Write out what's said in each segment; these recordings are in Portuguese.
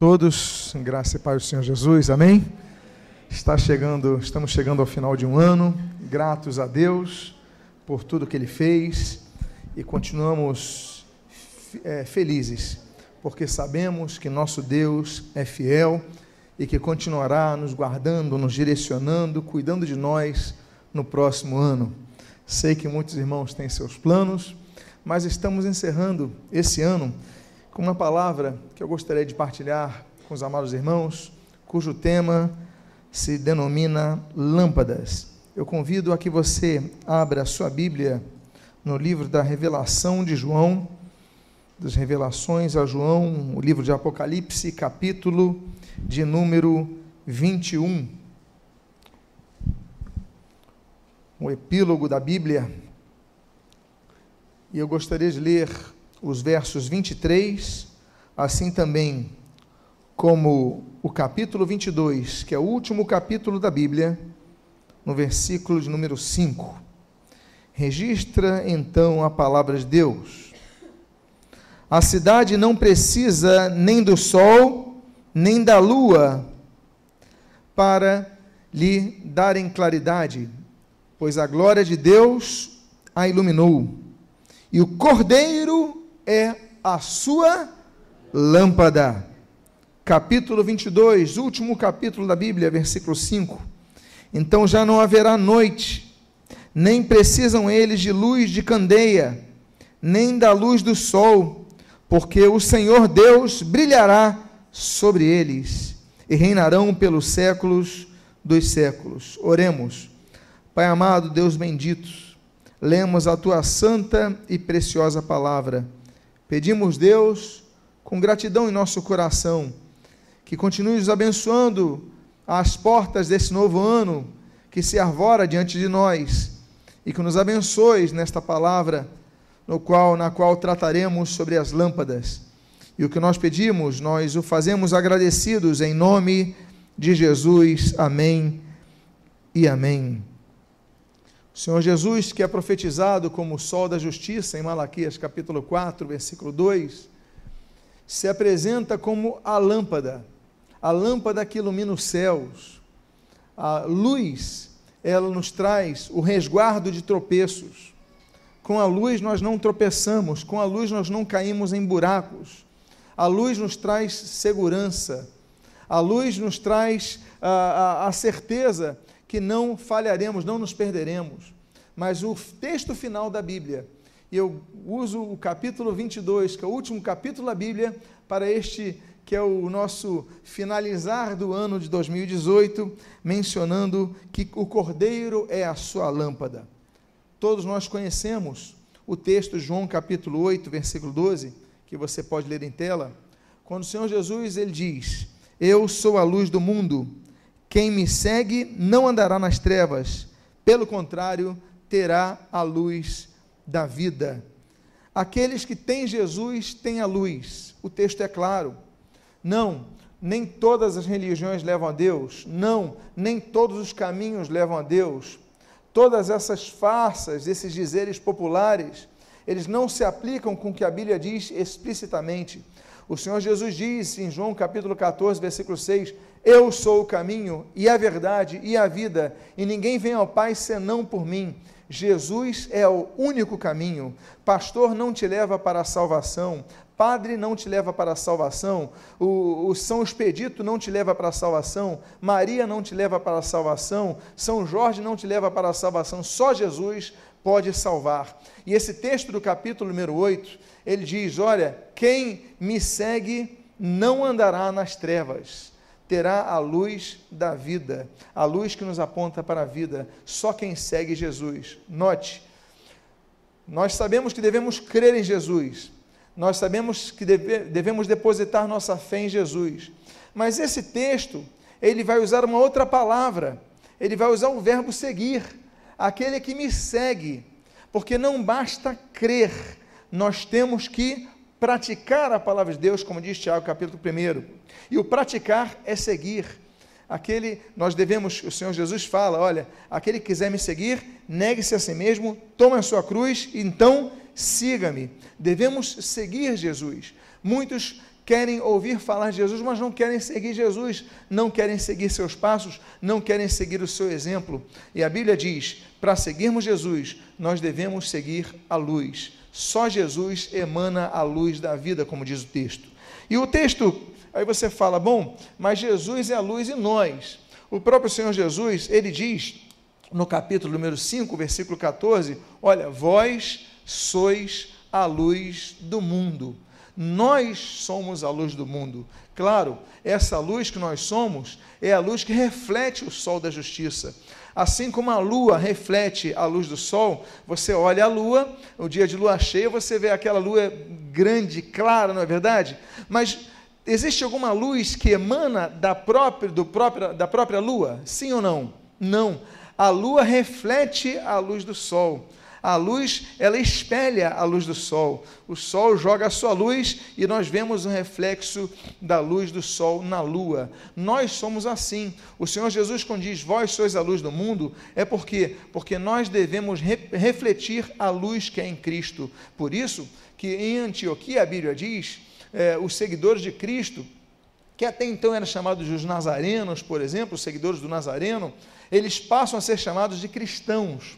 Todos, graça e paz do Senhor Jesus, amém? Está chegando, estamos chegando ao final de um ano, gratos a Deus por tudo que Ele fez e continuamos é, felizes, porque sabemos que nosso Deus é fiel e que continuará nos guardando, nos direcionando, cuidando de nós no próximo ano. Sei que muitos irmãos têm seus planos, mas estamos encerrando esse ano com uma palavra que eu gostaria de partilhar com os amados irmãos, cujo tema se denomina Lâmpadas. Eu convido a que você abra a sua Bíblia no livro da Revelação de João, das Revelações a João, o livro de Apocalipse, capítulo de número 21. O epílogo da Bíblia. E eu gostaria de ler os versos 23, assim também como o capítulo 22, que é o último capítulo da Bíblia, no versículo de número 5. Registra então a palavra de Deus. A cidade não precisa nem do sol, nem da lua para lhe darem claridade, pois a glória de Deus a iluminou, e o cordeiro é a sua lâmpada. Capítulo 22, último capítulo da Bíblia, versículo 5. Então já não haverá noite, nem precisam eles de luz de candeia, nem da luz do sol, porque o Senhor Deus brilhará sobre eles e reinarão pelos séculos dos séculos. Oremos. Pai amado, Deus bendito, lemos a tua santa e preciosa palavra Pedimos, Deus, com gratidão em nosso coração, que continue nos abençoando às portas desse novo ano que se arvora diante de nós e que nos abençoes nesta palavra no qual na qual trataremos sobre as lâmpadas. E o que nós pedimos, nós o fazemos agradecidos em nome de Jesus. Amém e amém. Senhor Jesus, que é profetizado como o sol da justiça, em Malaquias capítulo 4, versículo 2, se apresenta como a lâmpada, a lâmpada que ilumina os céus. A luz, ela nos traz o resguardo de tropeços. Com a luz nós não tropeçamos, com a luz nós não caímos em buracos. A luz nos traz segurança. A luz nos traz a, a, a certeza que não falharemos, não nos perderemos. Mas o texto final da Bíblia, e eu uso o capítulo 22, que é o último capítulo da Bíblia, para este que é o nosso finalizar do ano de 2018, mencionando que o Cordeiro é a sua lâmpada. Todos nós conhecemos o texto João capítulo 8, versículo 12, que você pode ler em tela, quando o Senhor Jesus ele diz: Eu sou a luz do mundo. Quem me segue não andará nas trevas, pelo contrário, terá a luz da vida. Aqueles que têm Jesus têm a luz. O texto é claro. Não, nem todas as religiões levam a Deus. Não, nem todos os caminhos levam a Deus. Todas essas farsas, esses dizeres populares, eles não se aplicam com o que a Bíblia diz explicitamente. O Senhor Jesus disse em João capítulo 14, versículo 6: eu sou o caminho e a verdade e a vida, e ninguém vem ao Pai senão por mim. Jesus é o único caminho. Pastor não te leva para a salvação. Padre não te leva para a salvação. O, o São Expedito não te leva para a salvação. Maria não te leva para a salvação. São Jorge não te leva para a salvação. Só Jesus pode salvar. E esse texto do capítulo número 8, ele diz: Olha, quem me segue não andará nas trevas terá a luz da vida, a luz que nos aponta para a vida. Só quem segue Jesus. Note, nós sabemos que devemos crer em Jesus, nós sabemos que deve, devemos depositar nossa fé em Jesus, mas esse texto, ele vai usar uma outra palavra, ele vai usar o verbo seguir, aquele que me segue, porque não basta crer, nós temos que praticar a palavra de Deus, como diz Tiago, capítulo 1. E o praticar é seguir. Aquele, nós devemos, o Senhor Jesus fala: olha, aquele que quiser me seguir, negue-se a si mesmo, tome a sua cruz, então siga-me. Devemos seguir Jesus. Muitos querem ouvir falar de Jesus, mas não querem seguir Jesus, não querem seguir seus passos, não querem seguir o seu exemplo. E a Bíblia diz: para seguirmos Jesus, nós devemos seguir a luz. Só Jesus emana a luz da vida, como diz o texto. E o texto, aí você fala, bom, mas Jesus é a luz e nós. O próprio Senhor Jesus, ele diz no capítulo número 5, versículo 14: Olha, vós sois a luz do mundo. Nós somos a luz do mundo. Claro, essa luz que nós somos é a luz que reflete o sol da justiça. Assim como a lua reflete a luz do sol, você olha a lua, o dia de lua cheia, você vê aquela lua grande, clara, não é verdade? Mas existe alguma luz que emana da própria, do própria, da própria lua? Sim ou não? Não. A lua reflete a luz do sol. A luz, ela espelha a luz do sol. O sol joga a sua luz e nós vemos um reflexo da luz do sol na lua. Nós somos assim. O Senhor Jesus, quando diz vós sois a luz do mundo, é porque porque nós devemos re refletir a luz que é em Cristo. Por isso que em Antioquia a Bíblia diz, é, os seguidores de Cristo, que até então eram chamados de os nazarenos, por exemplo, os seguidores do Nazareno, eles passam a ser chamados de cristãos.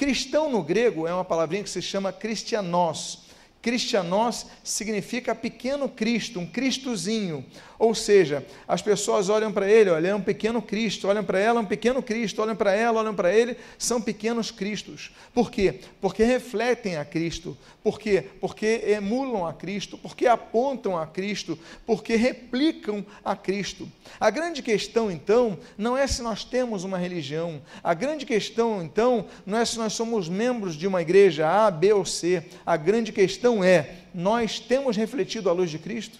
Cristão no grego é uma palavrinha que se chama cristianos. Cristianos significa pequeno Cristo, um Cristozinho. Ou seja, as pessoas olham para ele, olha, é um pequeno Cristo, olham para ela, é um pequeno Cristo, olham para ela, olham para ele, são pequenos Cristos. Por quê? Porque refletem a Cristo. Por quê? Porque emulam a Cristo, porque apontam a Cristo, porque replicam a Cristo. A grande questão, então, não é se nós temos uma religião. A grande questão, então, não é se nós somos membros de uma igreja A, B ou C. A grande questão é: nós temos refletido a luz de Cristo?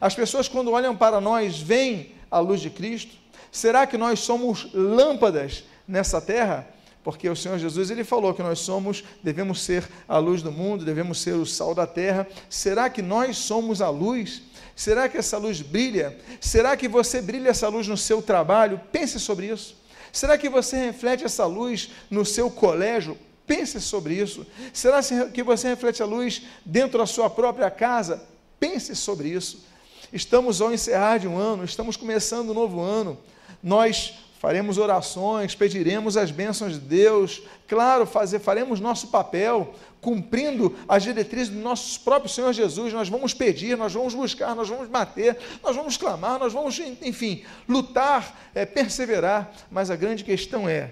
As pessoas, quando olham para nós, veem a luz de Cristo? Será que nós somos lâmpadas nessa terra? Porque o Senhor Jesus ele falou que nós somos, devemos ser a luz do mundo, devemos ser o sal da terra. Será que nós somos a luz? Será que essa luz brilha? Será que você brilha essa luz no seu trabalho? Pense sobre isso. Será que você reflete essa luz no seu colégio? Pense sobre isso. Será que você reflete a luz dentro da sua própria casa? Pense sobre isso. Estamos ao encerrar de um ano, estamos começando um novo ano. Nós faremos orações, pediremos as bênçãos de Deus, claro, fazer, faremos nosso papel, cumprindo as diretrizes do nosso próprio Senhor Jesus. Nós vamos pedir, nós vamos buscar, nós vamos bater, nós vamos clamar, nós vamos, enfim, lutar, é, perseverar. Mas a grande questão é,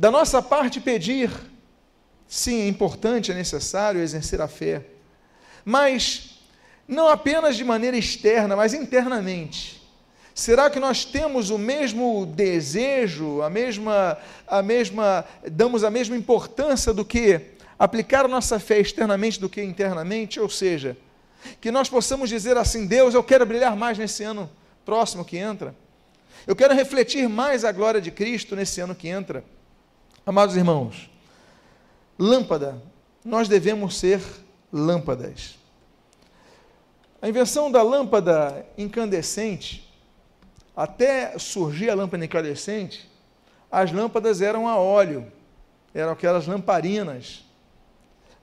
da nossa parte, pedir, sim, é importante, é necessário exercer a fé, mas não apenas de maneira externa, mas internamente. Será que nós temos o mesmo desejo, a mesma, a mesma, damos a mesma importância do que aplicar a nossa fé externamente do que internamente? Ou seja, que nós possamos dizer assim: Deus, eu quero brilhar mais nesse ano próximo que entra. Eu quero refletir mais a glória de Cristo nesse ano que entra. Amados irmãos, lâmpada, nós devemos ser lâmpadas. A invenção da lâmpada incandescente, até surgir a lâmpada incandescente, as lâmpadas eram a óleo, eram aquelas lamparinas.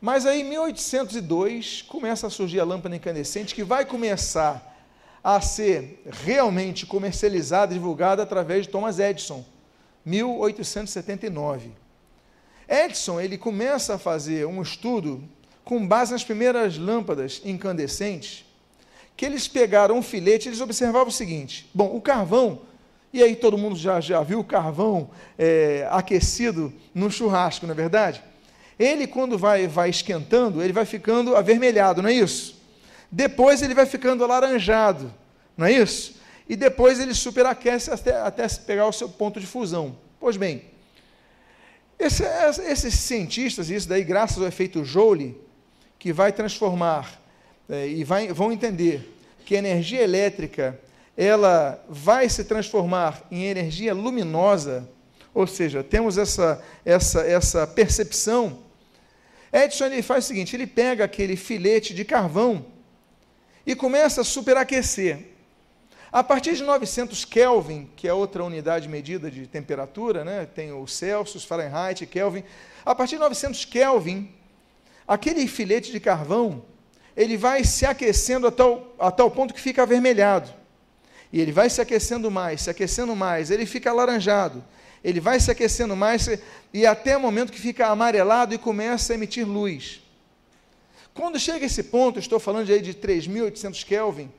Mas aí, em 1802, começa a surgir a lâmpada incandescente, que vai começar a ser realmente comercializada, divulgada através de Thomas Edison, 1879. Edison, ele começa a fazer um estudo com base nas primeiras lâmpadas incandescentes, que eles pegaram um filete, eles observavam o seguinte: bom, o carvão, e aí todo mundo já, já viu o carvão é, aquecido no churrasco, não é verdade? Ele, quando vai, vai esquentando, ele vai ficando avermelhado, não é isso? Depois ele vai ficando alaranjado, não é isso? E depois ele superaquece até, até pegar o seu ponto de fusão. Pois bem, esse, esses cientistas, isso daí graças ao efeito Joule, que vai transformar é, e vai, vão entender que a energia elétrica ela vai se transformar em energia luminosa, ou seja, temos essa, essa, essa percepção. Edison ele faz o seguinte: ele pega aquele filete de carvão e começa a superaquecer. A partir de 900 Kelvin, que é outra unidade medida de temperatura, né? tem o Celsius, Fahrenheit, Kelvin. A partir de 900 Kelvin, aquele filete de carvão ele vai se aquecendo a tal, a tal ponto que fica avermelhado. E ele vai se aquecendo mais, se aquecendo mais, ele fica alaranjado. Ele vai se aquecendo mais e até o momento que fica amarelado e começa a emitir luz. Quando chega esse ponto, estou falando aí de 3.800 Kelvin,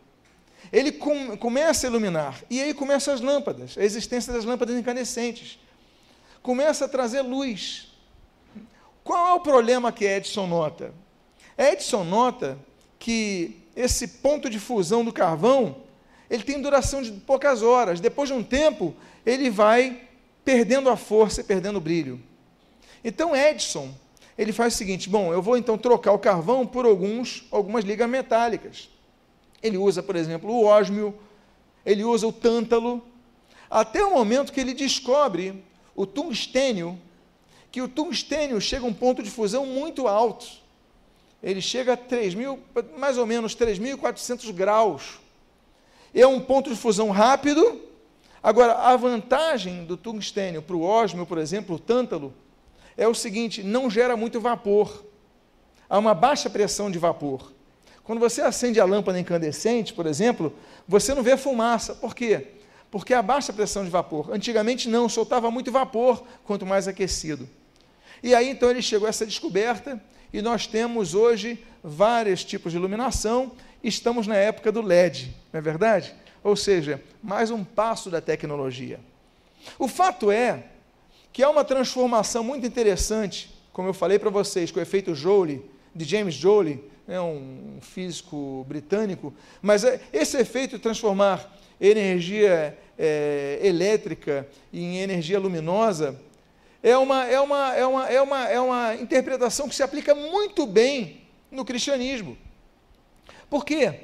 ele com, começa a iluminar. E aí começam as lâmpadas, a existência das lâmpadas incandescentes. Começa a trazer luz. Qual é o problema que Edison nota? Edison nota que esse ponto de fusão do carvão, ele tem duração de poucas horas. Depois de um tempo, ele vai perdendo a força e perdendo o brilho. Então Edison, ele faz o seguinte: bom, eu vou então trocar o carvão por alguns, algumas ligas metálicas. Ele usa, por exemplo, o ósmio, ele usa o tântalo, até o momento que ele descobre o tungstênio, que o tungstênio chega a um ponto de fusão muito alto. Ele chega a 3 mil, mais ou menos 3.400 graus. É um ponto de fusão rápido. Agora, a vantagem do tungstênio para o ósmio, por exemplo, o tântalo, é o seguinte: não gera muito vapor. Há uma baixa pressão de vapor. Quando você acende a lâmpada incandescente, por exemplo, você não vê fumaça. Por quê? Porque há baixa pressão de vapor. Antigamente não, soltava muito vapor quanto mais aquecido. E aí então ele chegou a essa descoberta e nós temos hoje vários tipos de iluminação. Estamos na época do LED, não é verdade? Ou seja, mais um passo da tecnologia. O fato é que há uma transformação muito interessante, como eu falei para vocês, com o efeito Joule, de James Joule, é um físico britânico, mas é, esse efeito de transformar energia é, elétrica em energia luminosa é uma, é, uma, é, uma, é, uma, é uma interpretação que se aplica muito bem no cristianismo. Por quê?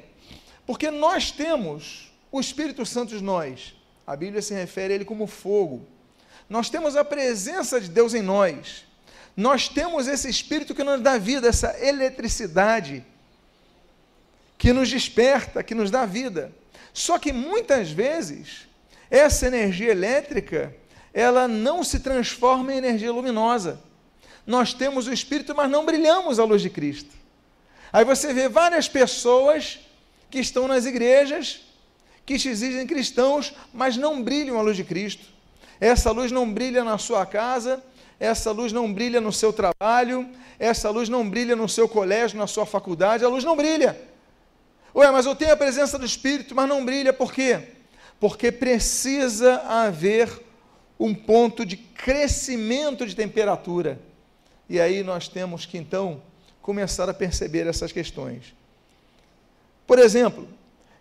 Porque nós temos o Espírito Santo em nós. A Bíblia se refere a ele como fogo. Nós temos a presença de Deus em nós nós temos esse espírito que nos dá vida, essa eletricidade que nos desperta, que nos dá vida. Só que muitas vezes essa energia elétrica, ela não se transforma em energia luminosa. Nós temos o espírito, mas não brilhamos a luz de Cristo. Aí você vê várias pessoas que estão nas igrejas, que se exigem cristãos, mas não brilham a luz de Cristo. Essa luz não brilha na sua casa, essa luz não brilha no seu trabalho, essa luz não brilha no seu colégio, na sua faculdade, a luz não brilha. Ué, mas eu tenho a presença do Espírito, mas não brilha, por quê? Porque precisa haver um ponto de crescimento de temperatura. E aí nós temos que então começar a perceber essas questões. Por exemplo,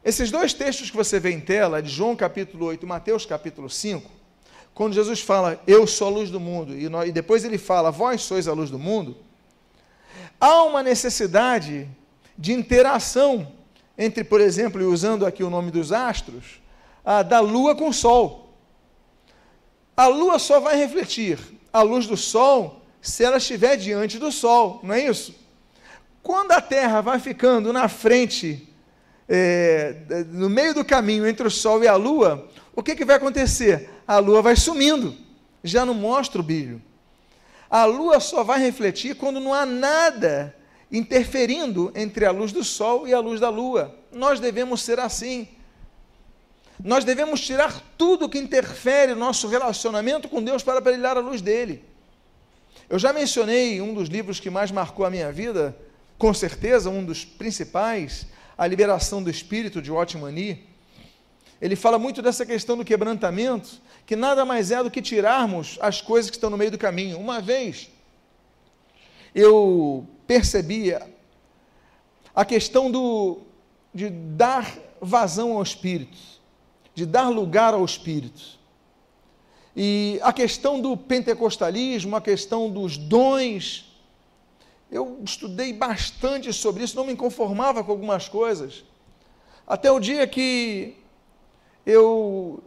esses dois textos que você vê em tela, de João capítulo 8 e Mateus capítulo 5, quando Jesus fala, eu sou a luz do mundo, e, nós, e depois ele fala, vós sois a luz do mundo, há uma necessidade de interação entre, por exemplo, e usando aqui o nome dos astros, a, da lua com o sol. A lua só vai refletir a luz do sol se ela estiver diante do sol, não é isso? Quando a Terra vai ficando na frente, é, no meio do caminho entre o sol e a lua, o que, que vai acontecer? A lua vai sumindo, já não mostra o brilho. A lua só vai refletir quando não há nada interferindo entre a luz do sol e a luz da lua. Nós devemos ser assim. Nós devemos tirar tudo que interfere no nosso relacionamento com Deus para brilhar a luz dele. Eu já mencionei um dos livros que mais marcou a minha vida, com certeza um dos principais, A Liberação do Espírito, de Otmani ele fala muito dessa questão do quebrantamento, que nada mais é do que tirarmos as coisas que estão no meio do caminho. Uma vez eu percebia a questão do, de dar vazão ao Espírito, de dar lugar ao Espírito. E a questão do pentecostalismo, a questão dos dons, eu estudei bastante sobre isso, não me conformava com algumas coisas. Até o dia que eu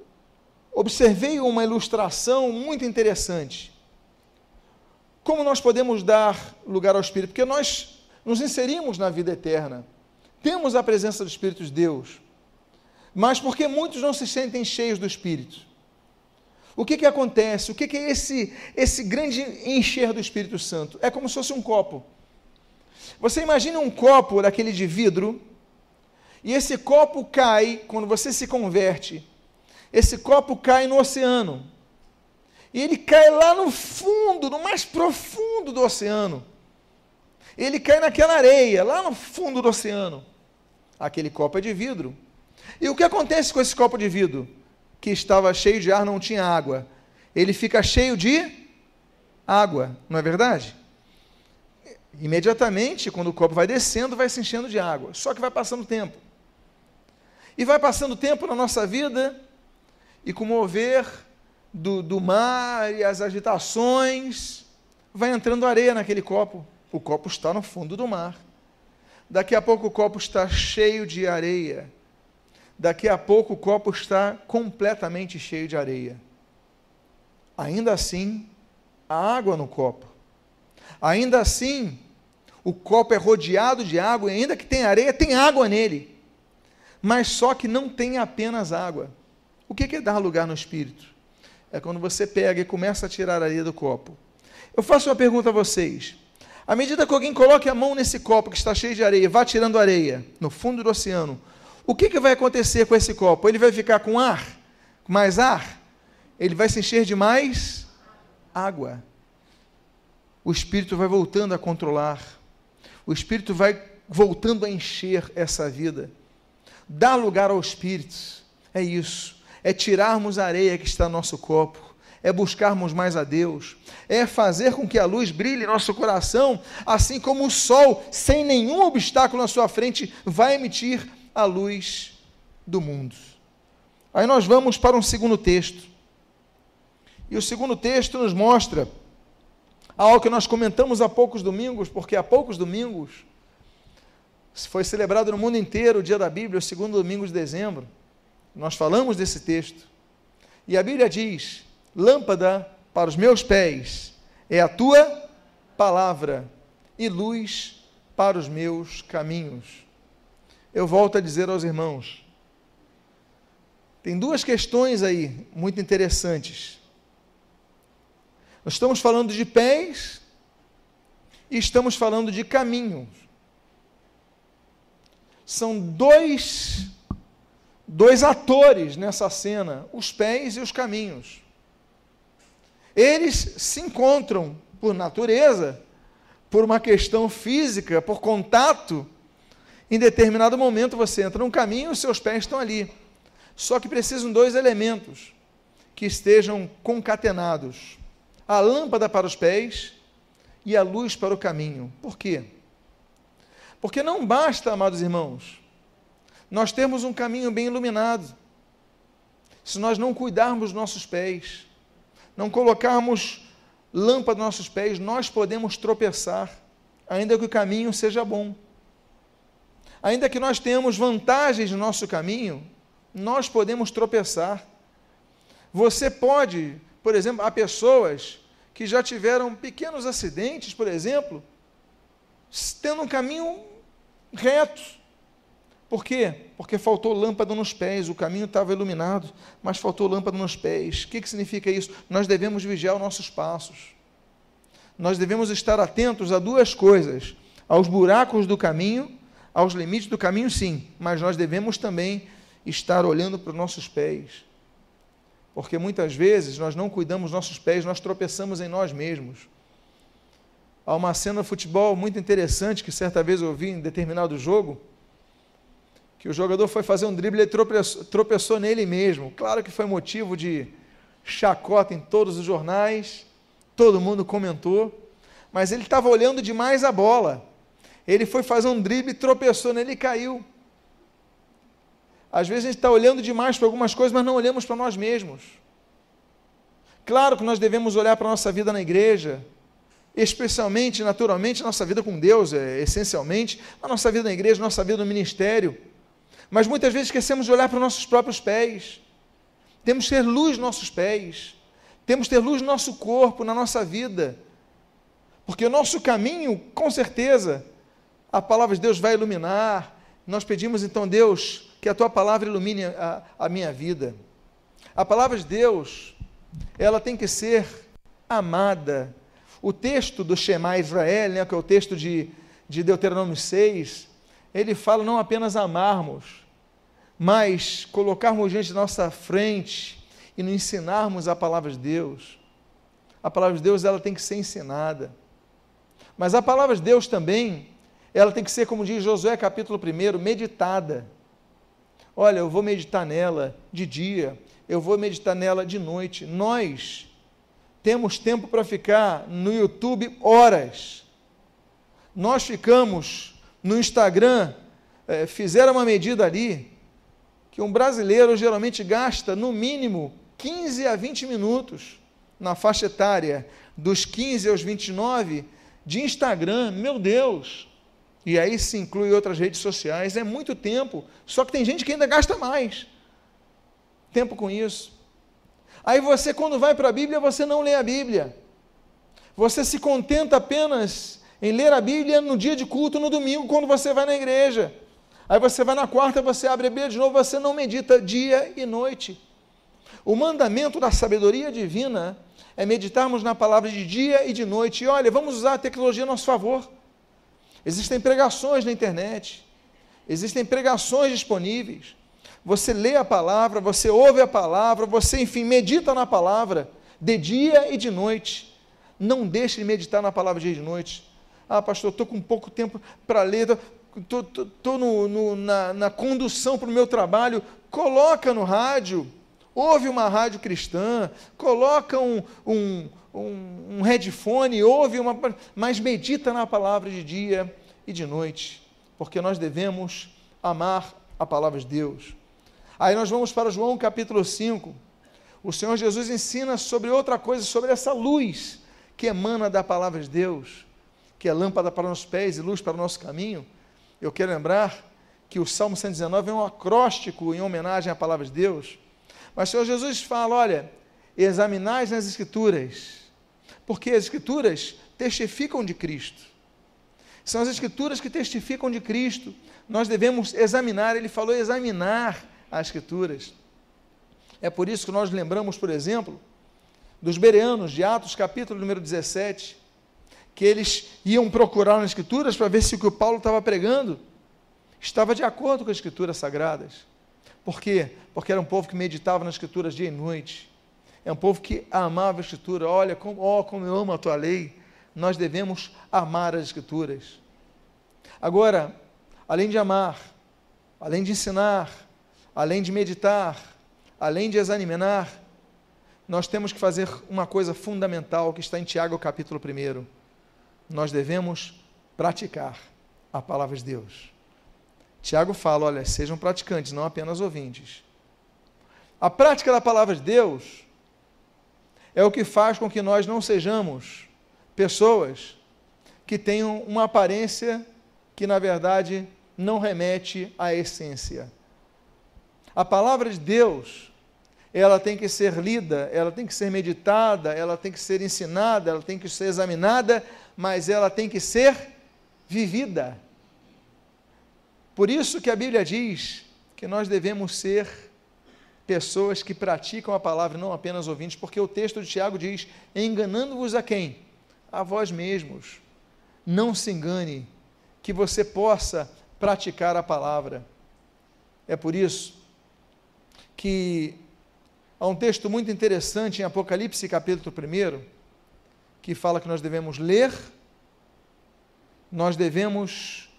observei uma ilustração muito interessante. Como nós podemos dar lugar ao Espírito? Porque nós nos inserimos na vida eterna, temos a presença do Espírito de Deus, mas porque muitos não se sentem cheios do Espírito. O que, que acontece? O que, que é esse, esse grande encher do Espírito Santo? É como se fosse um copo. Você imagina um copo daquele de vidro, e esse copo cai, quando você se converte, esse copo cai no oceano. E ele cai lá no fundo, no mais profundo do oceano. Ele cai naquela areia, lá no fundo do oceano. Aquele copo é de vidro. E o que acontece com esse copo de vidro? Que estava cheio de ar, não tinha água. Ele fica cheio de água, não é verdade? Imediatamente, quando o copo vai descendo, vai se enchendo de água. Só que vai passando tempo. E vai passando tempo na nossa vida, e com o mover do, do mar e as agitações, vai entrando areia naquele copo. O copo está no fundo do mar. Daqui a pouco o copo está cheio de areia. Daqui a pouco o copo está completamente cheio de areia. Ainda assim, há água no copo. Ainda assim, o copo é rodeado de água, e ainda que tenha areia, tem água nele. Mas só que não tem apenas água. O que é dar lugar no espírito? É quando você pega e começa a tirar a areia do copo. Eu faço uma pergunta a vocês. À medida que alguém coloque a mão nesse copo que está cheio de areia, vá tirando areia no fundo do oceano, o que, que vai acontecer com esse copo? Ele vai ficar com ar? Mais ar? Ele vai se encher de mais água. O Espírito vai voltando a controlar o Espírito vai voltando a encher essa vida. Dar lugar ao Espírito, é isso. É tirarmos a areia que está no nosso copo, é buscarmos mais a Deus, é fazer com que a luz brilhe em nosso coração, assim como o sol, sem nenhum obstáculo na sua frente, vai emitir a luz do mundo. Aí nós vamos para um segundo texto. E o segundo texto nos mostra algo que nós comentamos há poucos domingos, porque há poucos domingos foi celebrado no mundo inteiro o dia da Bíblia, o segundo domingo de dezembro. Nós falamos desse texto. E a Bíblia diz: Lâmpada para os meus pés é a tua palavra e luz para os meus caminhos. Eu volto a dizer aos irmãos: tem duas questões aí muito interessantes. Nós estamos falando de pés e estamos falando de caminhos. São dois, dois atores nessa cena, os pés e os caminhos. Eles se encontram por natureza, por uma questão física, por contato. Em determinado momento você entra num caminho, os seus pés estão ali. Só que precisam dois elementos que estejam concatenados a lâmpada para os pés e a luz para o caminho. Por quê? Porque não basta, amados irmãos, nós termos um caminho bem iluminado, se nós não cuidarmos nossos pés, não colocarmos lâmpada nos nossos pés, nós podemos tropeçar, ainda que o caminho seja bom. Ainda que nós tenhamos vantagens no nosso caminho, nós podemos tropeçar. Você pode por exemplo, há pessoas que já tiveram pequenos acidentes, por exemplo, tendo um caminho reto. Por quê? Porque faltou lâmpada nos pés, o caminho estava iluminado, mas faltou lâmpada nos pés. O que, que significa isso? Nós devemos vigiar os nossos passos. Nós devemos estar atentos a duas coisas: aos buracos do caminho, aos limites do caminho, sim, mas nós devemos também estar olhando para os nossos pés porque muitas vezes nós não cuidamos dos nossos pés, nós tropeçamos em nós mesmos. Há uma cena de futebol muito interessante que certa vez eu vi em determinado jogo, que o jogador foi fazer um drible e tropeçou, tropeçou nele mesmo. Claro que foi motivo de chacota em todos os jornais, todo mundo comentou, mas ele estava olhando demais a bola. Ele foi fazer um drible, tropeçou nele e caiu. Às vezes a gente está olhando demais para algumas coisas, mas não olhamos para nós mesmos. Claro que nós devemos olhar para a nossa vida na igreja, especialmente, naturalmente, nossa vida com Deus, é, essencialmente, a nossa vida na igreja, nossa vida no ministério. Mas muitas vezes esquecemos de olhar para os nossos próprios pés. Temos que ter luz nos nossos pés. Temos que ter luz no nosso corpo, na nossa vida. Porque o nosso caminho, com certeza, a palavra de Deus vai iluminar. Nós pedimos então, Deus, que a tua palavra ilumine a, a minha vida. A palavra de Deus, ela tem que ser amada. O texto do Shema Israel, né, que é o texto de, de Deuteronômio 6, ele fala não apenas amarmos, mas colocarmos diante da nossa frente e nos ensinarmos a palavra de Deus. A palavra de Deus ela tem que ser ensinada. Mas a palavra de Deus também, ela tem que ser, como diz Josué capítulo 1, meditada. Olha, eu vou meditar nela de dia, eu vou meditar nela de noite. Nós temos tempo para ficar no YouTube horas. Nós ficamos no Instagram, é, fizeram uma medida ali, que um brasileiro geralmente gasta no mínimo 15 a 20 minutos na faixa etária dos 15 aos 29 de Instagram. Meu Deus! E aí se inclui outras redes sociais, é muito tempo. Só que tem gente que ainda gasta mais tempo com isso. Aí você, quando vai para a Bíblia, você não lê a Bíblia. Você se contenta apenas em ler a Bíblia no dia de culto, no domingo, quando você vai na igreja. Aí você vai na quarta, você abre a Bíblia de novo, você não medita dia e noite. O mandamento da sabedoria divina é meditarmos na palavra de dia e de noite. E olha, vamos usar a tecnologia a nosso favor. Existem pregações na internet, existem pregações disponíveis. Você lê a palavra, você ouve a palavra, você, enfim, medita na palavra de dia e de noite. Não deixe de meditar na palavra de dia e de noite. Ah, pastor, estou com pouco tempo para ler, estou na, na condução para o meu trabalho. Coloca no rádio, ouve uma rádio cristã, coloca um, um, um, um headphone, ouve uma. Mas medita na palavra de dia e de noite, porque nós devemos amar a palavra de Deus. Aí nós vamos para João capítulo 5. O Senhor Jesus ensina sobre outra coisa, sobre essa luz que emana da palavra de Deus, que é lâmpada para os pés e luz para o nosso caminho. Eu quero lembrar que o Salmo 119 é um acróstico em homenagem à palavra de Deus. Mas o Senhor Jesus fala: olha, examinais nas Escrituras, porque as Escrituras testificam de Cristo. São as Escrituras que testificam de Cristo. Nós devemos examinar, ele falou examinar as Escrituras. É por isso que nós lembramos, por exemplo, dos bereanos, de Atos, capítulo número 17, que eles iam procurar nas Escrituras para ver se o que o Paulo estava pregando estava de acordo com as Escrituras sagradas. Por quê? Porque era um povo que meditava nas Escrituras dia e noite. É um povo que amava a Escritura. Olha, como, oh, como eu amo a tua lei nós devemos amar as Escrituras. Agora, além de amar, além de ensinar, além de meditar, além de examinar, nós temos que fazer uma coisa fundamental que está em Tiago capítulo 1. Nós devemos praticar a palavra de Deus. Tiago fala: olha, sejam praticantes, não apenas ouvintes. A prática da palavra de Deus é o que faz com que nós não sejamos pessoas que tenham uma aparência que, na verdade, não remete à essência. A palavra de Deus, ela tem que ser lida, ela tem que ser meditada, ela tem que ser ensinada, ela tem que ser examinada, mas ela tem que ser vivida. Por isso que a Bíblia diz que nós devemos ser pessoas que praticam a palavra, não apenas ouvintes, porque o texto de Tiago diz: enganando-vos a quem? a vós mesmos. Não se engane, que você possa praticar a palavra. É por isso que há um texto muito interessante em Apocalipse, capítulo 1, que fala que nós devemos ler, nós devemos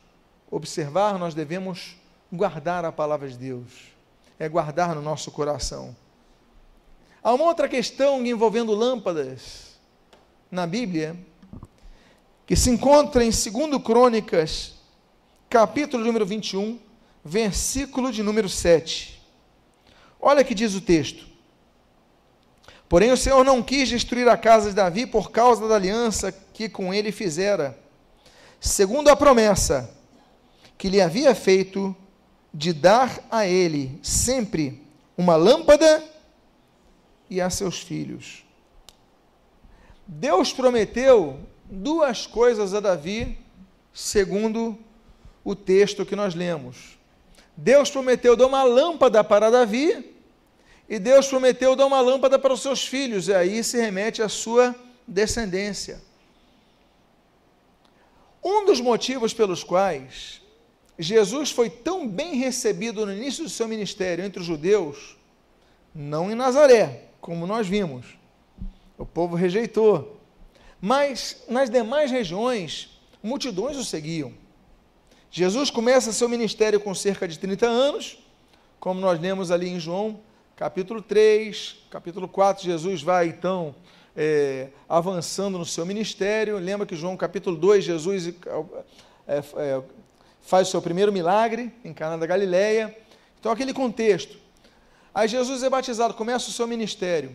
observar, nós devemos guardar a palavra de Deus. É guardar no nosso coração. Há uma outra questão envolvendo lâmpadas na Bíblia, que se encontra em 2 Crônicas, capítulo número 21, versículo de número 7. Olha que diz o texto. Porém, o Senhor não quis destruir a casa de Davi por causa da aliança que com ele fizera, segundo a promessa que lhe havia feito de dar a ele sempre uma lâmpada e a seus filhos. Deus prometeu duas coisas a Davi, segundo o texto que nós lemos. Deus prometeu dar uma lâmpada para Davi, e Deus prometeu dar uma lâmpada para os seus filhos, e aí se remete à sua descendência. Um dos motivos pelos quais Jesus foi tão bem recebido no início do seu ministério entre os judeus, não em Nazaré, como nós vimos, o povo rejeitou, mas nas demais regiões, multidões o seguiam. Jesus começa seu ministério com cerca de 30 anos, como nós lemos ali em João, capítulo 3, capítulo 4, Jesus vai então é, avançando no seu ministério. Lembra que João capítulo 2, Jesus é, é, faz o seu primeiro milagre em Cana da Galileia. Então, aquele contexto. Aí Jesus é batizado, começa o seu ministério.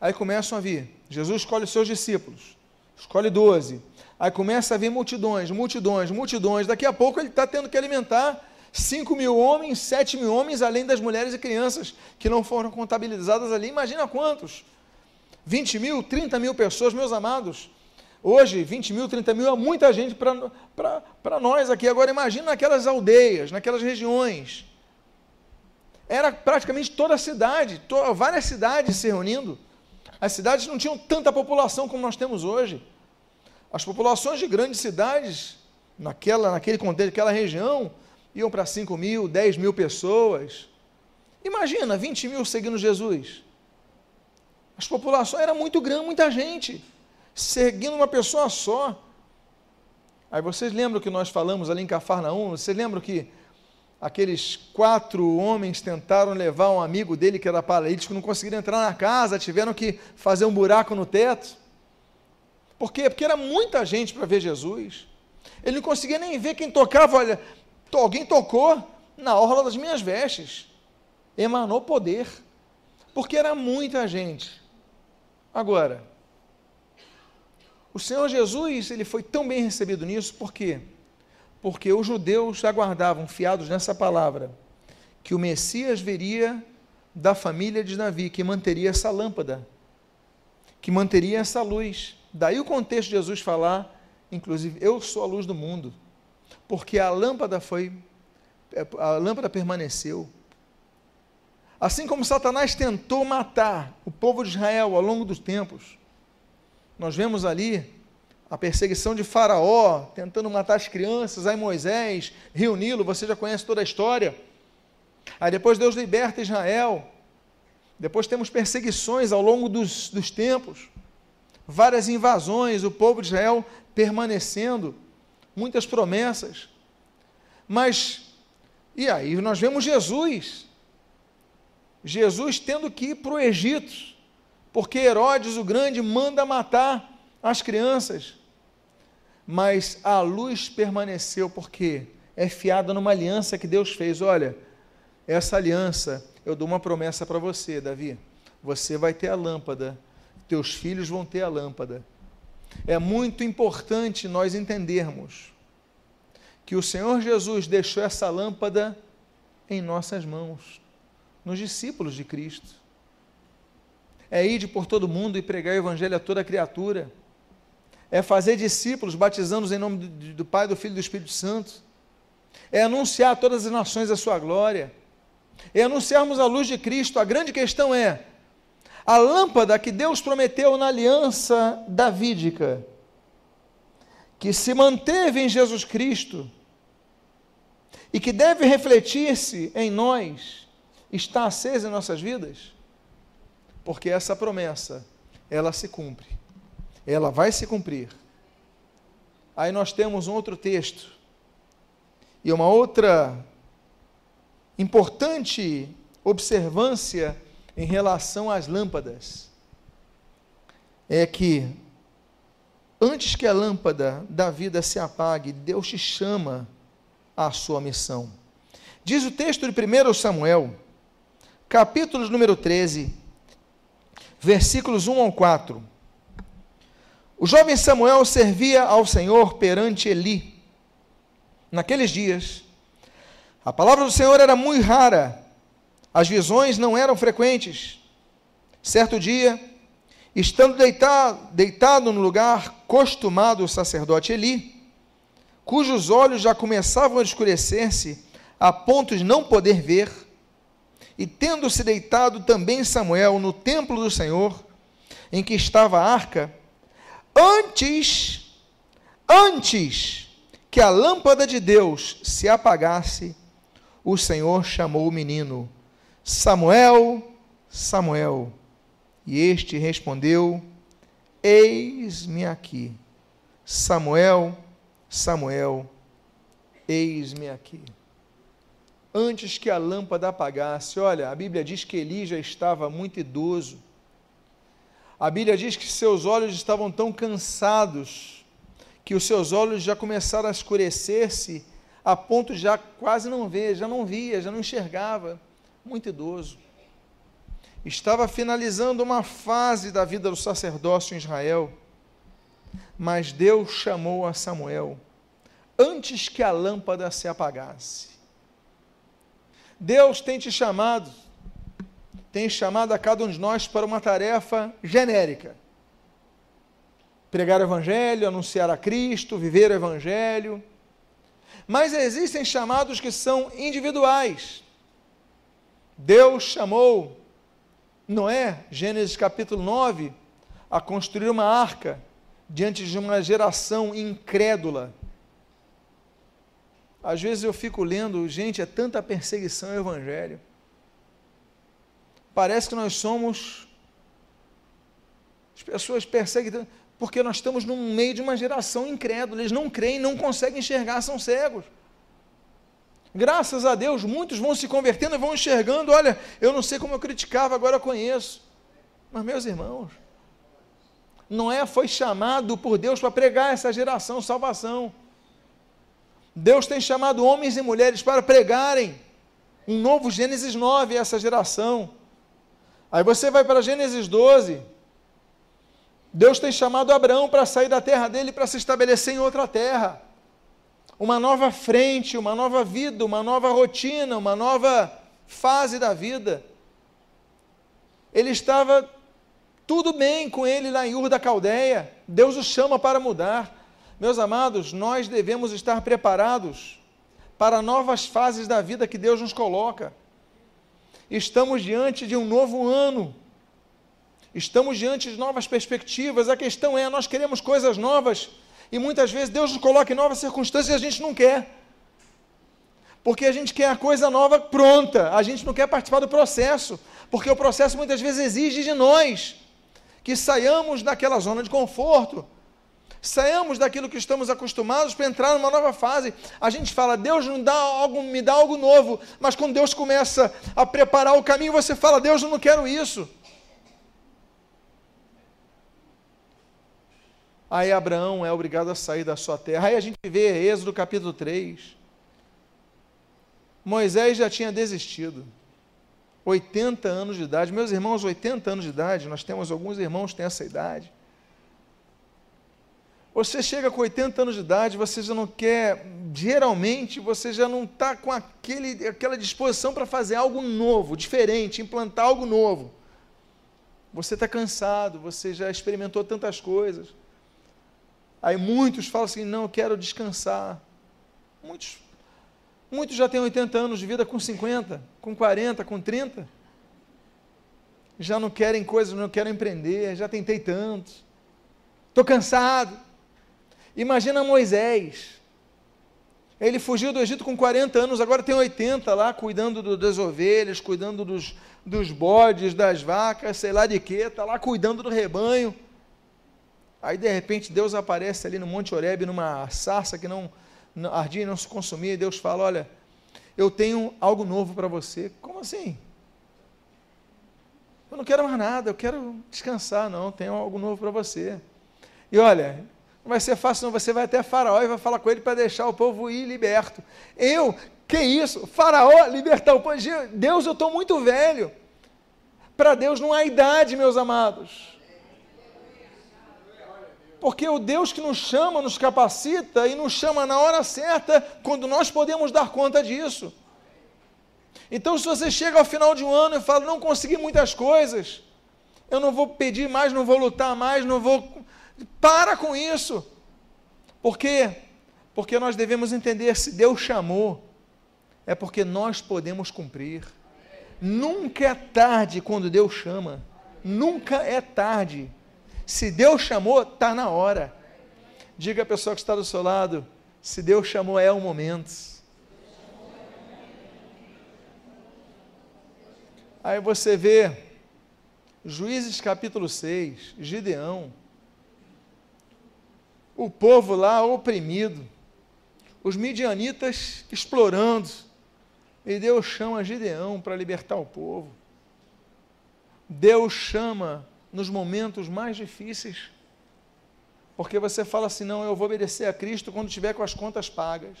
Aí começam a vir. Jesus escolhe os seus discípulos, escolhe 12. Aí começa a vir multidões, multidões, multidões. Daqui a pouco ele está tendo que alimentar 5 mil homens, 7 mil homens, além das mulheres e crianças que não foram contabilizadas ali. Imagina quantos? 20 mil, 30 mil pessoas, meus amados. Hoje, 20 mil, 30 mil é muita gente para nós aqui. Agora, imagina naquelas aldeias, naquelas regiões. Era praticamente toda a cidade, to várias cidades se reunindo. As cidades não tinham tanta população como nós temos hoje. As populações de grandes cidades, naquela, naquele contexto, naquela região, iam para 5 mil, 10 mil pessoas. Imagina, 20 mil seguindo Jesus. As populações era muito grande, muita gente, seguindo uma pessoa só. Aí vocês lembram que nós falamos ali em Cafarnaum? Vocês lembram que aqueles quatro homens tentaram levar um amigo dele que era paralítico, não conseguiram entrar na casa, tiveram que fazer um buraco no teto? Por quê? Porque era muita gente para ver Jesus. Ele não conseguia nem ver quem tocava. Olha, alguém tocou na orla das minhas vestes. Emanou poder. Porque era muita gente. Agora, o Senhor Jesus, ele foi tão bem recebido nisso, por quê? Porque os judeus aguardavam, fiados nessa palavra, que o Messias viria da família de Davi, que manteria essa lâmpada, que manteria essa luz. Daí o contexto de Jesus falar, inclusive, eu sou a luz do mundo, porque a lâmpada foi, a lâmpada permaneceu. Assim como Satanás tentou matar o povo de Israel ao longo dos tempos, nós vemos ali a perseguição de Faraó, tentando matar as crianças, aí Moisés, Rio Nilo, você já conhece toda a história. Aí depois Deus liberta Israel. Depois temos perseguições ao longo dos, dos tempos várias invasões, o povo de Israel permanecendo, muitas promessas. Mas, e aí nós vemos Jesus, Jesus tendo que ir para o Egito, porque Herodes o Grande manda matar as crianças. Mas a luz permaneceu, porque é fiada numa aliança que Deus fez. Olha, essa aliança, eu dou uma promessa para você, Davi. Você vai ter a lâmpada teus filhos vão ter a lâmpada. É muito importante nós entendermos que o Senhor Jesus deixou essa lâmpada em nossas mãos, nos discípulos de Cristo. É ir por todo mundo e pregar o Evangelho a toda criatura. É fazer discípulos, batizando-os em nome do, Pai, do Filho e do Espírito Santo. É anunciar a todas as nações a sua glória. É anunciarmos a luz de Cristo. A grande questão é: a lâmpada que Deus prometeu na aliança davídica, que se manteve em Jesus Cristo e que deve refletir-se em nós, está acesa em nossas vidas? Porque essa promessa, ela se cumpre. Ela vai se cumprir. Aí nós temos um outro texto e uma outra importante observância em relação às lâmpadas é que antes que a lâmpada da vida se apague, Deus te chama à sua missão. Diz o texto de 1 Samuel, capítulo número 13, versículos 1 ao 4. O jovem Samuel servia ao Senhor perante Eli. Naqueles dias, a palavra do Senhor era muito rara as visões não eram frequentes. Certo dia, estando deitado, deitado no lugar costumado o sacerdote Eli, cujos olhos já começavam a escurecer-se a ponto de não poder ver, e tendo-se deitado também Samuel no templo do Senhor, em que estava a arca, antes, antes que a lâmpada de Deus se apagasse, o Senhor chamou o menino: Samuel, Samuel. E este respondeu: Eis-me aqui. Samuel, Samuel, eis-me aqui. Antes que a lâmpada apagasse, olha, a Bíblia diz que Eli já estava muito idoso. A Bíblia diz que seus olhos estavam tão cansados que os seus olhos já começaram a escurecer-se a ponto de já quase não ver, já não via, já não enxergava. Muito idoso. Estava finalizando uma fase da vida do sacerdócio em Israel, mas Deus chamou a Samuel antes que a lâmpada se apagasse. Deus tem te chamado, tem chamado a cada um de nós para uma tarefa genérica. Pregar o Evangelho, anunciar a Cristo, viver o Evangelho. Mas existem chamados que são individuais. Deus chamou Noé, Gênesis capítulo 9, a construir uma arca diante de uma geração incrédula. Às vezes eu fico lendo, gente, é tanta perseguição ao Evangelho. Parece que nós somos. As pessoas perseguem, porque nós estamos no meio de uma geração incrédula. Eles não creem, não conseguem enxergar, são cegos. Graças a Deus, muitos vão se convertendo e vão enxergando. Olha, eu não sei como eu criticava, agora eu conheço. Mas, meus irmãos, Noé foi chamado por Deus para pregar essa geração salvação. Deus tem chamado homens e mulheres para pregarem um novo Gênesis 9 a essa geração. Aí você vai para Gênesis 12. Deus tem chamado Abraão para sair da terra dele para se estabelecer em outra terra uma nova frente, uma nova vida, uma nova rotina, uma nova fase da vida. Ele estava tudo bem com ele lá em Ur da Caldeia. Deus o chama para mudar. Meus amados, nós devemos estar preparados para novas fases da vida que Deus nos coloca. Estamos diante de um novo ano. Estamos diante de novas perspectivas. A questão é, nós queremos coisas novas e muitas vezes Deus nos coloca em novas circunstâncias e a gente não quer. Porque a gente quer a coisa nova pronta, a gente não quer participar do processo, porque o processo muitas vezes exige de nós que saiamos daquela zona de conforto, saiamos daquilo que estamos acostumados para entrar numa nova fase. A gente fala, Deus não dá algo, me dá algo novo, mas quando Deus começa a preparar o caminho, você fala, Deus, eu não quero isso. Aí Abraão é obrigado a sair da sua terra. Aí a gente vê Êxodo capítulo 3. Moisés já tinha desistido. 80 anos de idade. Meus irmãos, 80 anos de idade, nós temos alguns irmãos que têm essa idade. Você chega com 80 anos de idade, você já não quer, geralmente, você já não está com aquele, aquela disposição para fazer algo novo, diferente, implantar algo novo. Você está cansado, você já experimentou tantas coisas. Aí muitos falam assim: não, eu quero descansar. Muitos, muitos já têm 80 anos de vida com 50, com 40, com 30. Já não querem coisas, não querem empreender, já tentei tanto. Estou cansado. Imagina Moisés. Ele fugiu do Egito com 40 anos, agora tem 80 lá, cuidando do, das ovelhas, cuidando dos, dos bodes, das vacas, sei lá de quê, está lá cuidando do rebanho. Aí de repente Deus aparece ali no Monte Oreb, numa sarça que não, não ardia e não se consumia, e Deus fala: Olha, eu tenho algo novo para você. Como assim? Eu não quero mais nada, eu quero descansar, não, tenho algo novo para você. E olha, não vai ser fácil, não. Você vai até Faraó e vai falar com ele para deixar o povo ir liberto. Eu, que isso? Faraó libertar o povo? Deus, eu estou muito velho. Para Deus não há idade, meus amados. Porque o Deus que nos chama, nos capacita e nos chama na hora certa, quando nós podemos dar conta disso. Então, se você chega ao final de um ano e fala, não consegui muitas coisas, eu não vou pedir mais, não vou lutar mais, não vou. Para com isso. Por quê? Porque nós devemos entender: se Deus chamou, é porque nós podemos cumprir. Nunca é tarde quando Deus chama. Nunca é tarde. Se Deus chamou, está na hora. Diga à pessoa que está do seu lado: Se Deus chamou, é o momento. Aí você vê Juízes capítulo 6, Gideão, o povo lá oprimido, os midianitas explorando, e Deus chama Gideão para libertar o povo. Deus chama nos momentos mais difíceis, porque você fala assim: não, eu vou obedecer a Cristo quando tiver com as contas pagas.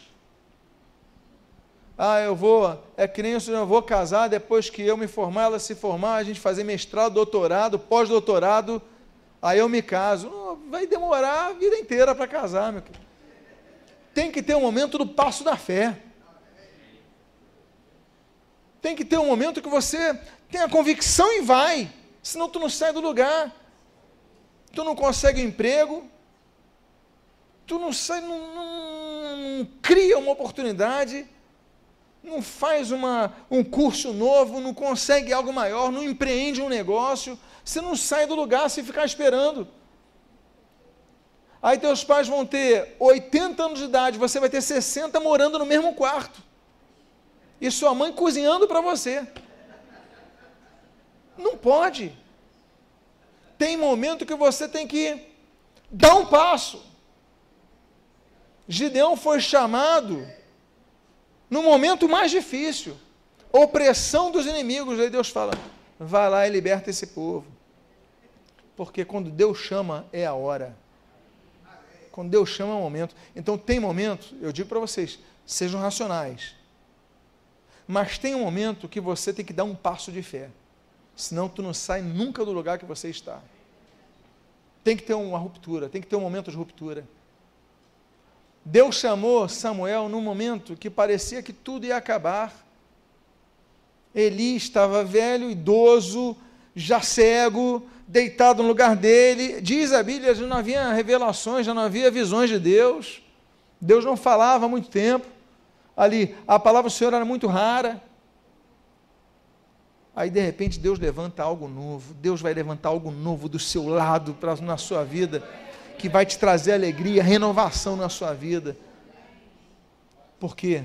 Ah, eu vou, é nem eu vou casar depois que eu me formar, ela se formar, a gente fazer mestrado, doutorado, pós-doutorado, aí eu me caso. Não, vai demorar a vida inteira para casar, meu querido. Tem que ter um momento do passo da fé. Tem que ter um momento que você tem a convicção e vai, senão tu não sai do lugar. Tu não consegue emprego, tu não sai, não, não, não cria uma oportunidade não faz uma, um curso novo, não consegue algo maior, não empreende um negócio, você não sai do lugar se ficar esperando. Aí teus pais vão ter 80 anos de idade, você vai ter 60 morando no mesmo quarto. E sua mãe cozinhando para você. Não pode. Tem momento que você tem que dar um passo. Gideão foi chamado no momento mais difícil, opressão dos inimigos, aí Deus fala: vai lá e liberta esse povo. Porque quando Deus chama, é a hora. Quando Deus chama, é o momento. Então, tem momento, eu digo para vocês, sejam racionais. Mas tem um momento que você tem que dar um passo de fé. Senão, tu não sai nunca do lugar que você está. Tem que ter uma ruptura, tem que ter um momento de ruptura. Deus chamou Samuel num momento que parecia que tudo ia acabar. Eli estava velho, idoso, já cego, deitado no lugar dele. Diz a Bíblia, já não havia revelações, já não havia visões de Deus. Deus não falava há muito tempo. Ali, a palavra do Senhor era muito rara. Aí, de repente, Deus levanta algo novo. Deus vai levantar algo novo do seu lado, pra, na sua vida que vai te trazer alegria, renovação na sua vida. Por quê?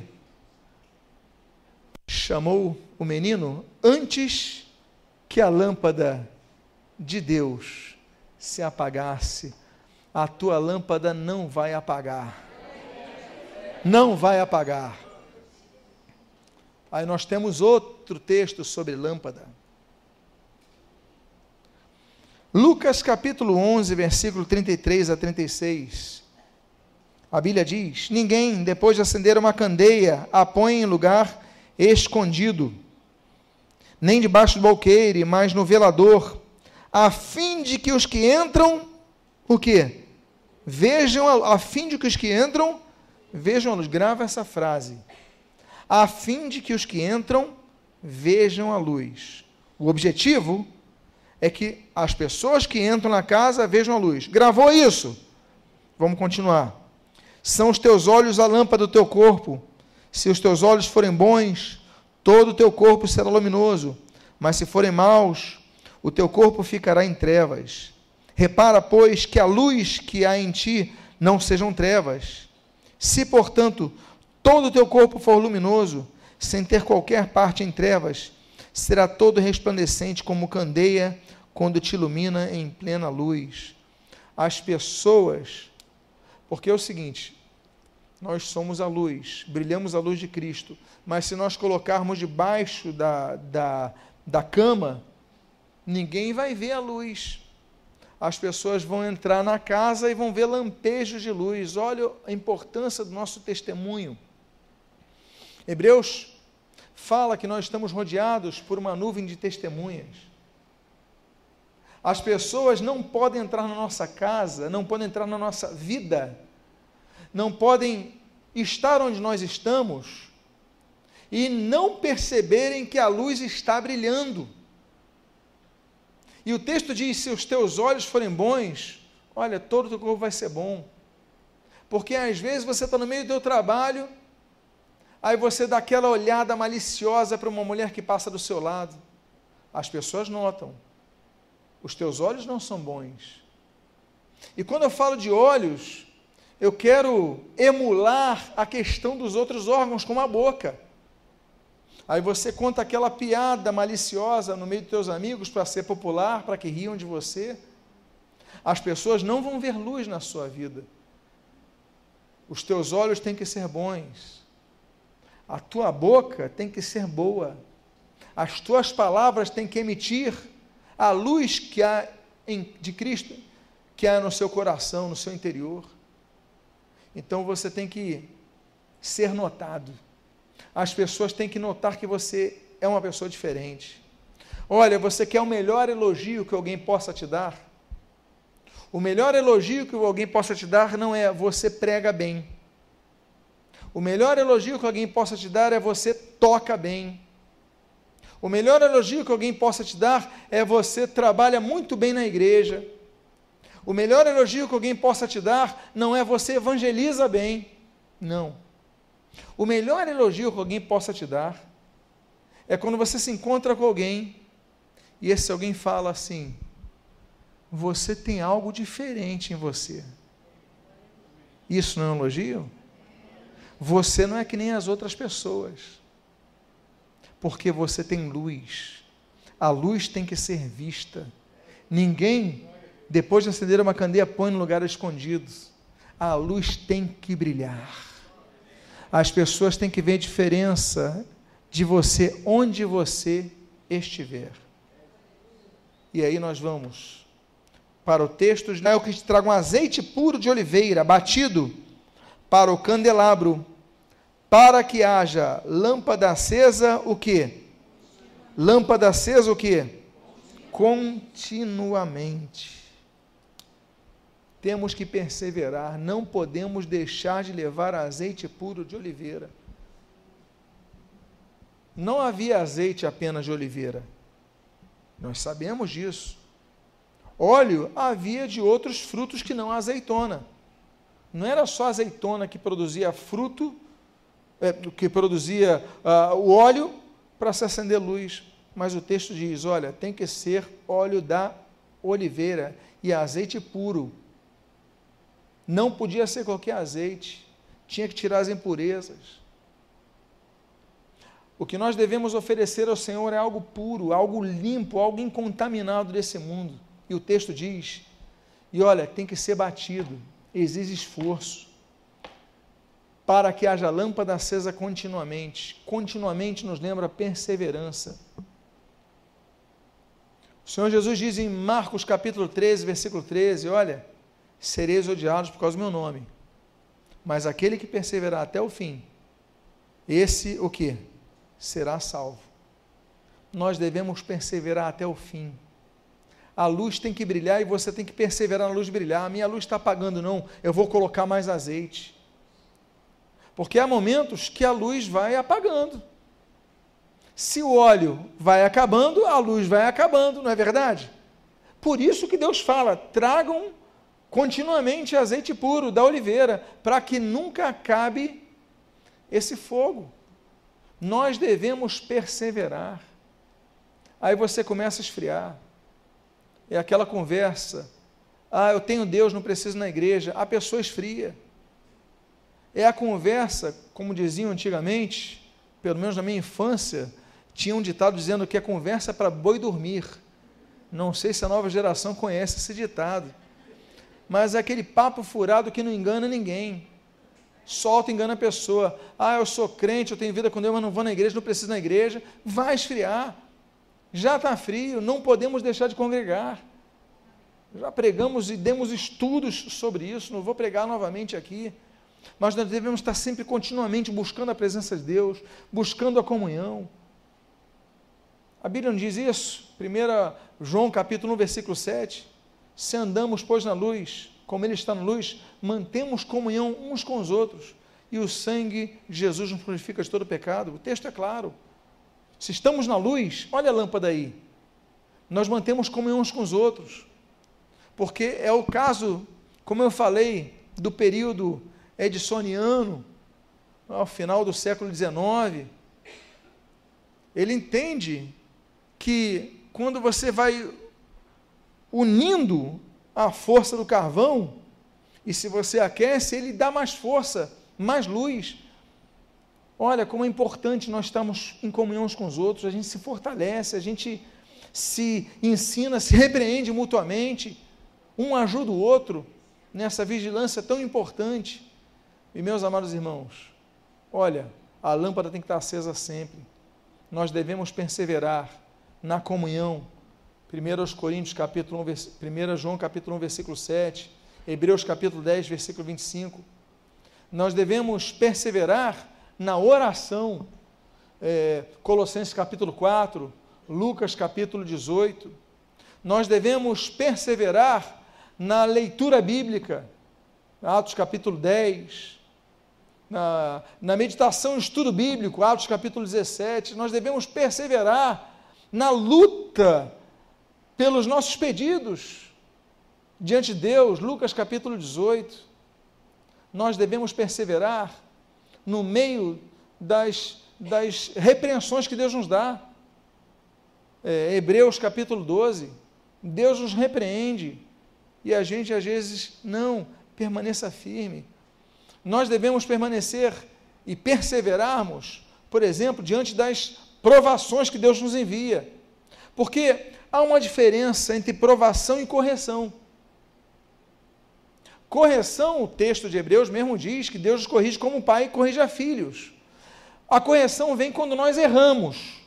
Chamou o menino antes que a lâmpada de Deus se apagasse. A tua lâmpada não vai apagar. Não vai apagar. Aí nós temos outro texto sobre lâmpada. Lucas capítulo 11, versículo 33 a 36. A Bíblia diz: Ninguém, depois de acender uma candeia, a põe em lugar escondido, nem debaixo do balqueire, mas no velador, a fim de que os que entram, o quê? Vejam, a, a fim de que os que entram, vejam a luz. Grava essa frase. A fim de que os que entram vejam a luz. O objetivo é que as pessoas que entram na casa vejam a luz. Gravou isso? Vamos continuar. São os teus olhos a lâmpada do teu corpo. Se os teus olhos forem bons, todo o teu corpo será luminoso. Mas se forem maus, o teu corpo ficará em trevas. Repara, pois, que a luz que há em ti não sejam trevas. Se, portanto, todo o teu corpo for luminoso, sem ter qualquer parte em trevas, será todo resplandecente como candeia quando te ilumina em plena luz. As pessoas, porque é o seguinte, nós somos a luz, brilhamos a luz de Cristo, mas se nós colocarmos debaixo da, da, da cama, ninguém vai ver a luz. As pessoas vão entrar na casa e vão ver lampejos de luz. Olha a importância do nosso testemunho. Hebreus fala que nós estamos rodeados por uma nuvem de testemunhas. As pessoas não podem entrar na nossa casa, não podem entrar na nossa vida, não podem estar onde nós estamos e não perceberem que a luz está brilhando. E o texto diz: se os teus olhos forem bons, olha, todo o teu corpo vai ser bom. Porque às vezes você está no meio do teu trabalho, aí você dá aquela olhada maliciosa para uma mulher que passa do seu lado. As pessoas notam os teus olhos não são bons. E quando eu falo de olhos, Eu quero emular a questão dos outros órgãos, como a boca. Aí você conta aquela piada maliciosa no meio dos teus amigos para ser popular, para que riam de você. As pessoas não vão ver luz na sua vida. Os teus olhos têm que ser bons. A tua boca tem que ser boa. As tuas palavras têm que emitir a luz que há em, de Cristo, que há no seu coração, no seu interior. Então você tem que ser notado. As pessoas têm que notar que você é uma pessoa diferente. Olha, você quer o melhor elogio que alguém possa te dar? O melhor elogio que alguém possa te dar não é você prega bem. O melhor elogio que alguém possa te dar é você toca bem. O melhor elogio que alguém possa te dar é você trabalha muito bem na igreja. O melhor elogio que alguém possa te dar não é você evangeliza bem. Não. O melhor elogio que alguém possa te dar é quando você se encontra com alguém e esse alguém fala assim: Você tem algo diferente em você. Isso não é um elogio? Você não é que nem as outras pessoas, porque você tem luz. A luz tem que ser vista. Ninguém depois de acender uma candeia, põe no lugar escondido. A luz tem que brilhar. As pessoas têm que ver a diferença de você onde você estiver. E aí nós vamos para o texto de Israel que te traga um azeite puro de oliveira, batido para o candelabro, para que haja lâmpada acesa, o que? Lâmpada acesa, o que? Continuamente temos que perseverar, não podemos deixar de levar azeite puro de oliveira. Não havia azeite apenas de oliveira, nós sabemos disso. Óleo havia de outros frutos que não a azeitona. Não era só a azeitona que produzia fruto, é, que produzia uh, o óleo para se acender luz, mas o texto diz: olha, tem que ser óleo da oliveira e azeite puro não podia ser qualquer azeite, tinha que tirar as impurezas. O que nós devemos oferecer ao Senhor é algo puro, algo limpo, algo incontaminado desse mundo. E o texto diz: e olha, tem que ser batido, exige esforço, para que haja lâmpada acesa continuamente. Continuamente nos lembra perseverança. O Senhor Jesus diz em Marcos capítulo 13, versículo 13: olha sereis odiados por causa do meu nome. Mas aquele que perseverar até o fim, esse o que? Será salvo. Nós devemos perseverar até o fim. A luz tem que brilhar e você tem que perseverar na luz brilhar. A minha luz está apagando, não. Eu vou colocar mais azeite. Porque há momentos que a luz vai apagando. Se o óleo vai acabando, a luz vai acabando, não é verdade? Por isso que Deus fala: tragam continuamente azeite puro da oliveira, para que nunca acabe esse fogo. Nós devemos perseverar. Aí você começa a esfriar. É aquela conversa. Ah, eu tenho Deus, não preciso na igreja. A pessoa esfria. É a conversa, como diziam antigamente, pelo menos na minha infância, tinha um ditado dizendo que é conversa para boi dormir. Não sei se a nova geração conhece esse ditado mas é aquele papo furado que não engana ninguém. Solta, engana a pessoa. Ah, eu sou crente, eu tenho vida com Deus, mas não vou na igreja, não preciso na igreja. Vai esfriar. Já está frio, não podemos deixar de congregar. Já pregamos e demos estudos sobre isso, não vou pregar novamente aqui. Mas nós devemos estar sempre continuamente buscando a presença de Deus, buscando a comunhão. A Bíblia não diz isso? 1 João capítulo 1, versículo 7. Se andamos, pois, na luz, como Ele está na luz, mantemos comunhão uns com os outros, e o sangue de Jesus nos purifica de todo pecado. O texto é claro. Se estamos na luz, olha a lâmpada aí. Nós mantemos comunhão uns com os outros. Porque é o caso, como eu falei, do período edisoniano, ao final do século XIX. Ele entende que quando você vai unindo a força do carvão E se você aquece, ele dá mais força, mais luz. Olha como é importante nós estarmos em comunhão com os outros, a gente se fortalece, a gente se ensina, se repreende mutuamente, um ajuda o outro nessa vigilância tão importante. E meus amados irmãos, olha, a lâmpada tem que estar acesa sempre. Nós devemos perseverar na comunhão. 1 Coríntios capítulo 1, 1 João capítulo 1, versículo 7, Hebreus capítulo 10, versículo 25. Nós devemos perseverar na oração. É, Colossenses capítulo 4, Lucas capítulo 18. Nós devemos perseverar na leitura bíblica. Atos capítulo 10. Na, na meditação e estudo bíblico, Atos capítulo 17. Nós devemos perseverar na luta pelos nossos pedidos diante de Deus, Lucas capítulo 18. Nós devemos perseverar no meio das, das repreensões que Deus nos dá. É, Hebreus capítulo 12. Deus nos repreende e a gente às vezes não permaneça firme. Nós devemos permanecer e perseverarmos, por exemplo, diante das provações que Deus nos envia. Porque há uma diferença entre provação e correção. Correção, o texto de Hebreus mesmo diz que Deus nos corrige como um pai corrige a filhos. A correção vem quando nós erramos.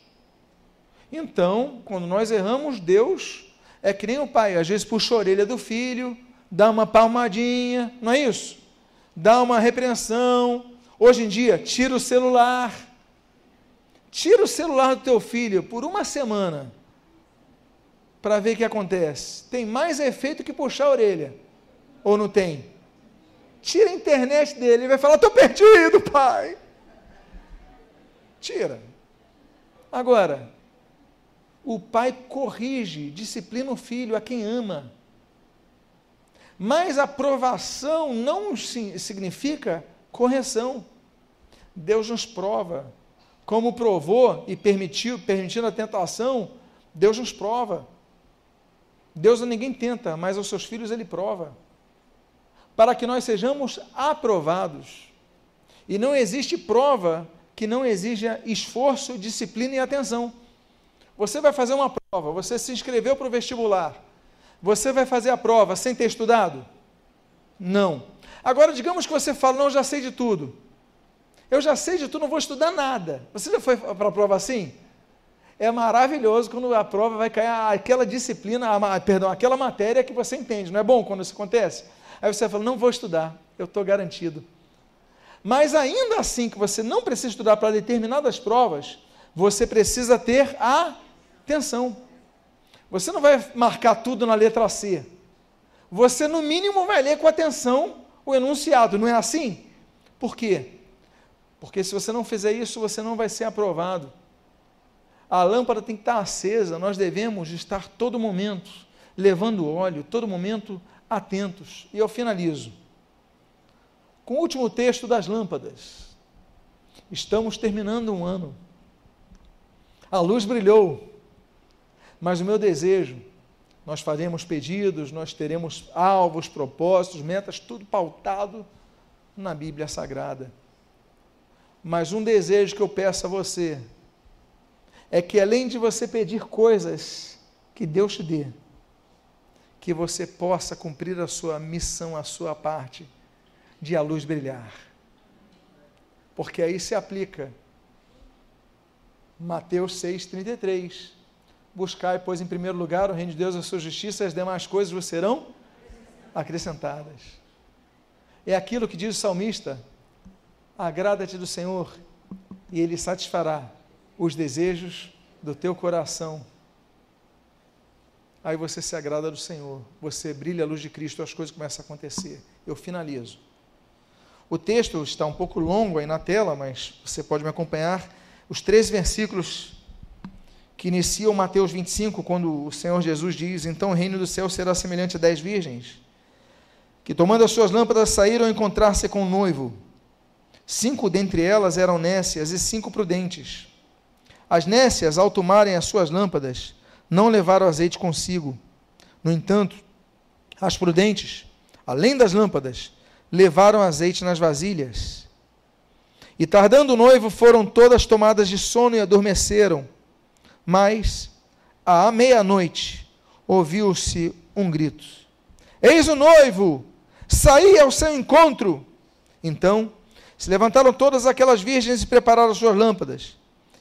Então, quando nós erramos, Deus é que nem o pai, às vezes puxa a orelha do filho, dá uma palmadinha, não é isso? Dá uma repreensão. Hoje em dia, tira o celular. Tira o celular do teu filho por uma semana para ver o que acontece. Tem mais efeito que puxar a orelha. Ou não tem? Tira a internet dele e vai falar: estou perdido, pai. Tira. Agora, o pai corrige, disciplina o filho, a quem ama. Mas aprovação não significa correção. Deus nos prova. Como provou e permitiu, permitindo a tentação, Deus nos prova. Deus a ninguém tenta, mas aos seus filhos ele prova para que nós sejamos aprovados. E não existe prova que não exija esforço, disciplina e atenção. Você vai fazer uma prova, você se inscreveu para o vestibular. Você vai fazer a prova sem ter estudado? Não. Agora, digamos que você fala, não, já sei de tudo. Eu já sei de tudo, não vou estudar nada. Você já foi para a prova assim? É maravilhoso quando a prova vai cair aquela disciplina, perdão, aquela matéria que você entende. Não é bom quando isso acontece? Aí você fala, não vou estudar, eu estou garantido. Mas ainda assim que você não precisa estudar para determinadas provas, você precisa ter atenção. Você não vai marcar tudo na letra C. Você, no mínimo, vai ler com atenção o enunciado, não é assim? Por quê? Porque se você não fizer isso, você não vai ser aprovado. A lâmpada tem que estar acesa, nós devemos estar todo momento levando óleo, todo momento atentos. E eu finalizo com o último texto das lâmpadas. Estamos terminando um ano. A luz brilhou, mas o meu desejo, nós faremos pedidos, nós teremos alvos, propósitos, metas, tudo pautado na Bíblia Sagrada. Mas um desejo que eu peço a você é que além de você pedir coisas que Deus te dê, que você possa cumprir a sua missão, a sua parte, de a luz brilhar. Porque aí se aplica Mateus 6,33. Buscai, pois, em primeiro lugar o reino de Deus, a sua justiça, e as demais coisas vos serão acrescentadas. É aquilo que diz o salmista: agrada-te do Senhor, e Ele satisfará os desejos do teu coração aí você se agrada do Senhor, você brilha a luz de Cristo, as coisas começam a acontecer. Eu finalizo. O texto está um pouco longo aí na tela, mas você pode me acompanhar. Os três versículos que iniciam Mateus 25, quando o Senhor Jesus diz: Então o reino do céu será semelhante a dez virgens, que tomando as suas lâmpadas saíram a encontrar-se com o noivo. Cinco dentre elas eram nécias e cinco prudentes. As nécias, ao tomarem as suas lâmpadas, não levaram azeite consigo. No entanto, as prudentes, além das lâmpadas, levaram azeite nas vasilhas. E tardando o noivo, foram todas tomadas de sono e adormeceram. Mas, à meia-noite, ouviu-se um grito: Eis o noivo! Saí ao seu encontro! Então, se levantaram todas aquelas virgens e prepararam suas lâmpadas.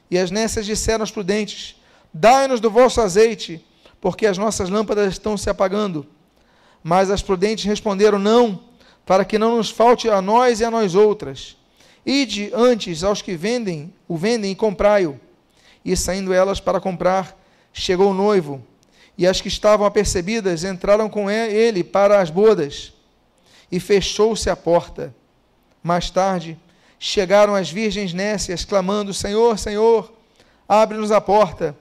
E as nécias disseram aos prudentes: Dai-nos do vosso azeite, porque as nossas lâmpadas estão se apagando. Mas as prudentes responderam: Não, para que não nos falte a nós e a nós outras. Ide antes aos que vendem, o vendem e comprai-o. E saindo elas para comprar, chegou o noivo, e as que estavam apercebidas entraram com ele para as bodas. E fechou-se a porta. Mais tarde, chegaram as virgens nécias, clamando: Senhor, Senhor, abre-nos a porta.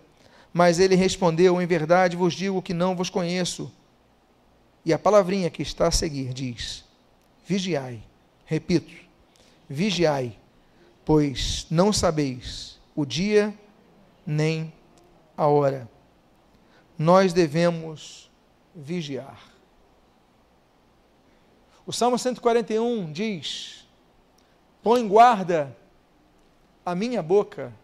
Mas ele respondeu: Em verdade vos digo que não vos conheço. E a palavrinha que está a seguir diz: Vigiai. Repito: Vigiai, pois não sabeis o dia nem a hora. Nós devemos vigiar. O Salmo 141 diz: Põe guarda a minha boca,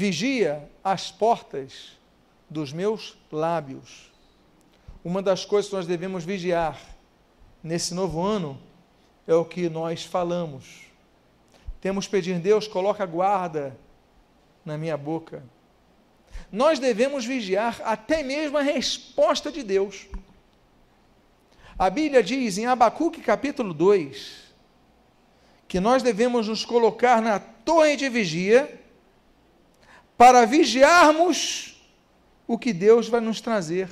vigia as portas dos meus lábios. Uma das coisas que nós devemos vigiar nesse novo ano é o que nós falamos. Temos que pedir, Deus, coloca guarda na minha boca. Nós devemos vigiar até mesmo a resposta de Deus. A Bíblia diz em Abacuque capítulo 2, que nós devemos nos colocar na torre de vigia para vigiarmos o que Deus vai nos trazer.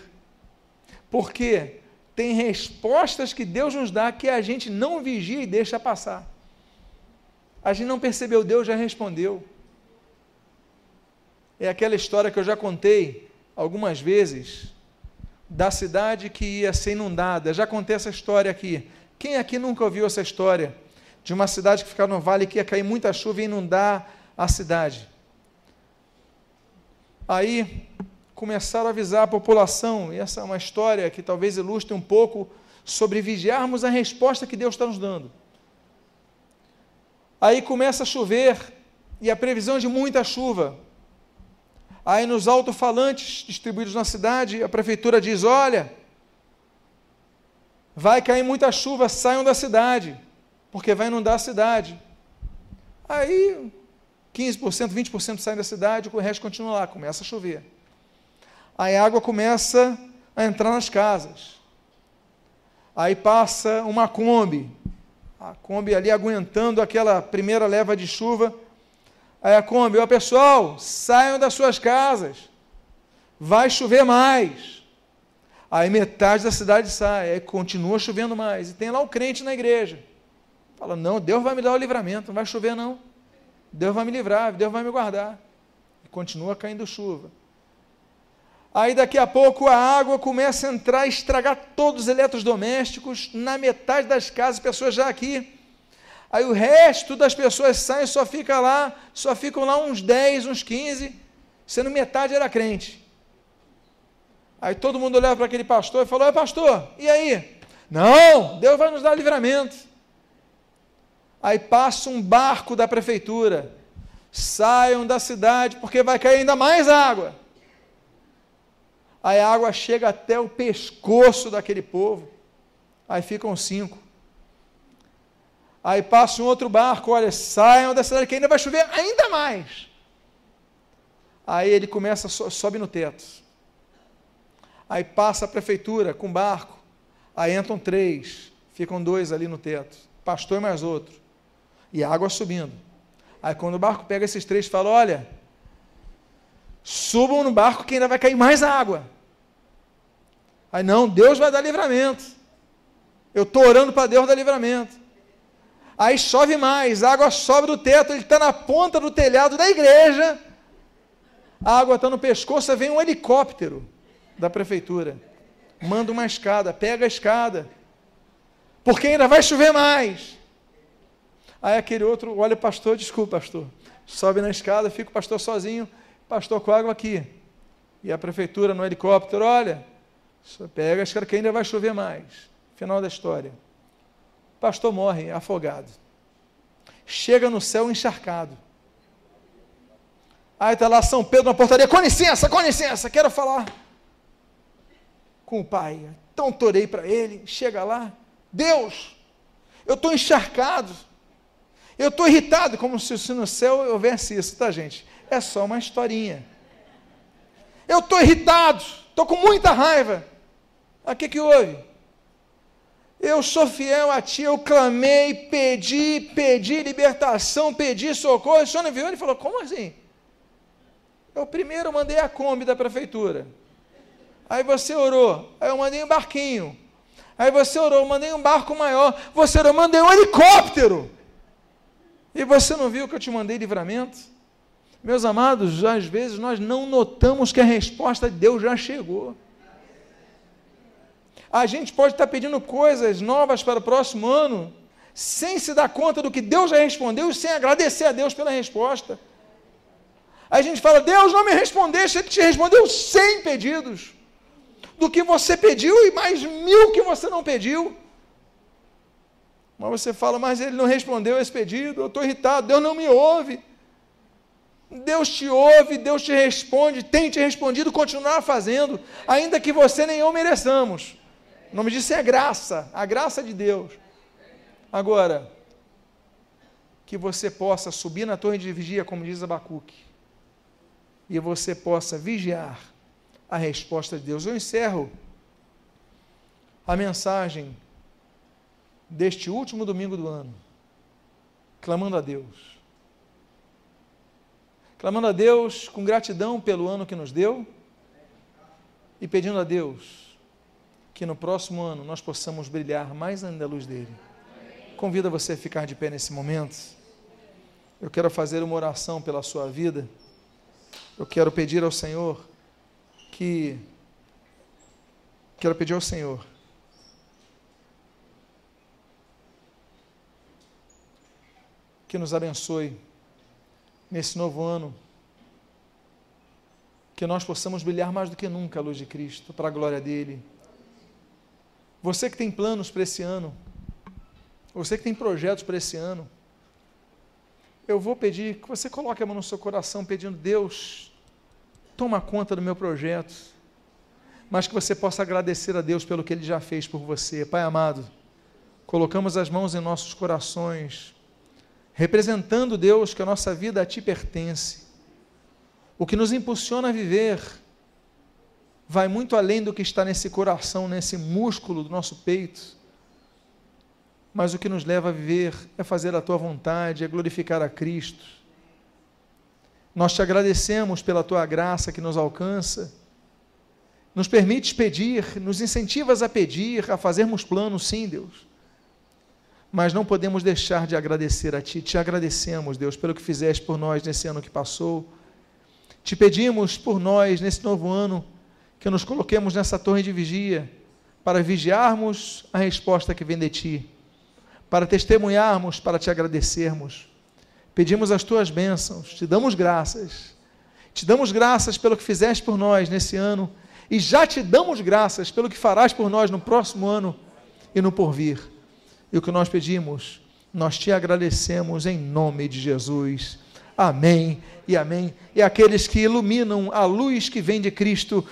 Porque tem respostas que Deus nos dá que a gente não vigia e deixa passar. A gente não percebeu, Deus já respondeu. É aquela história que eu já contei algumas vezes da cidade que ia ser inundada. Já contei essa história aqui. Quem aqui nunca ouviu essa história? de uma cidade que ficava no vale que ia cair muita chuva e inundar a cidade. Aí começaram a avisar a população, e essa é uma história que talvez ilustre um pouco sobre vigiarmos a resposta que Deus está nos dando. Aí começa a chover e a previsão de muita chuva. Aí nos alto-falantes distribuídos na cidade, a prefeitura diz: Olha, vai cair muita chuva, saiam da cidade porque vai inundar a cidade. Aí, 15%, 20% saem da cidade, o resto continua lá, começa a chover. Aí a água começa a entrar nas casas. Aí passa uma Kombi, a Kombi ali aguentando aquela primeira leva de chuva. Aí a Kombi, ó pessoal, saiam das suas casas, vai chover mais. Aí metade da cidade sai, aí continua chovendo mais. E tem lá o crente na igreja. Fala, não, Deus vai me dar o livramento, não vai chover não. Deus vai me livrar, Deus vai me guardar. E continua caindo chuva. Aí daqui a pouco a água começa a entrar e estragar todos os eletrodomésticos, na metade das casas, pessoas já aqui. Aí o resto das pessoas saem, só fica lá, só ficam lá uns 10, uns 15, sendo metade era crente. Aí todo mundo olhava para aquele pastor e falou: pastor, e aí? Não, Deus vai nos dar livramento. Aí passa um barco da prefeitura. Saiam da cidade porque vai cair ainda mais água. Aí a água chega até o pescoço daquele povo. Aí ficam cinco. Aí passa um outro barco, olha, saiam da cidade que ainda vai chover ainda mais. Aí ele começa, sobe no teto. Aí passa a prefeitura com barco. Aí entram três, ficam dois ali no teto, pastor e mais outro e a água subindo. Aí quando o barco pega esses três, fala: olha, subam no barco que ainda vai cair mais água. Aí não, Deus vai dar livramento. Eu estou orando para Deus dar livramento. Aí chove mais, a água sobe do teto, ele está na ponta do telhado da igreja. A água está no pescoço, vem um helicóptero da prefeitura. Manda uma escada, pega a escada. Porque ainda vai chover mais. Aí aquele outro olha pastor, desculpa, pastor. Sobe na escada, fica o pastor sozinho, pastor com água aqui. E a prefeitura no helicóptero, olha, Só pega, acho que ainda vai chover mais. Final da história. O pastor morre afogado. Chega no céu encharcado. Aí está lá São Pedro na portaria, com licença, com licença, quero falar com o pai. Então torei para ele, chega lá, Deus, eu estou encharcado, eu estou irritado, como se no céu houvesse isso, tá gente? É só uma historinha. Eu estou irritado, estou com muita raiva. O que, que houve? Eu sou fiel a ti, eu clamei, pedi, pedi libertação, pedi socorro. O senhor não viu? Ele falou: como assim? Eu primeiro mandei a Kombi da prefeitura. Aí você orou. Aí eu mandei um barquinho. Aí você orou, mandei um barco maior. Você orou, mandei um helicóptero. E você não viu que eu te mandei livramento? Meus amados, às vezes nós não notamos que a resposta de Deus já chegou. A gente pode estar pedindo coisas novas para o próximo ano, sem se dar conta do que Deus já respondeu e sem agradecer a Deus pela resposta. A gente fala, Deus não me respondeste, Ele te respondeu 100 pedidos. Do que você pediu e mais mil que você não pediu. Mas você fala, mas Ele não respondeu esse pedido, eu estou irritado, Deus não me ouve. Deus te ouve, Deus te responde, tem te respondido, continuar fazendo, ainda que você nem eu mereçamos. O nome disso é graça, a graça de Deus. Agora, que você possa subir na torre de vigia, como diz Abacuque, e você possa vigiar a resposta de Deus. Eu encerro a mensagem deste último domingo do ano, clamando a Deus. Clamando a Deus com gratidão pelo ano que nos deu e pedindo a Deus que no próximo ano nós possamos brilhar mais ainda a luz dele. Convido você a ficar de pé nesse momento. Eu quero fazer uma oração pela sua vida eu quero pedir ao Senhor que. Quero pedir ao Senhor que nos abençoe nesse novo ano, que nós possamos brilhar mais do que nunca a luz de Cristo, para a glória dele. Você que tem planos para esse ano, você que tem projetos para esse ano, eu vou pedir que você coloque a mão no seu coração, pedindo, Deus, toma conta do meu projeto, mas que você possa agradecer a Deus pelo que Ele já fez por você. Pai amado, colocamos as mãos em nossos corações, representando, Deus, que a nossa vida a Ti pertence. O que nos impulsiona a viver vai muito além do que está nesse coração, nesse músculo do nosso peito mas o que nos leva a viver é fazer a tua vontade, é glorificar a Cristo. Nós te agradecemos pela tua graça que nos alcança, nos permites pedir, nos incentivas a pedir, a fazermos planos, sim, Deus. Mas não podemos deixar de agradecer a Ti. Te agradecemos, Deus, pelo que fizeste por nós nesse ano que passou. Te pedimos por nós, nesse novo ano, que nos coloquemos nessa torre de vigia, para vigiarmos a resposta que vem de Ti para testemunharmos, para te agradecermos. Pedimos as tuas bênçãos, te damos graças. Te damos graças pelo que fizeste por nós nesse ano e já te damos graças pelo que farás por nós no próximo ano e no porvir. E o que nós pedimos, nós te agradecemos em nome de Jesus. Amém e amém. E aqueles que iluminam a luz que vem de Cristo,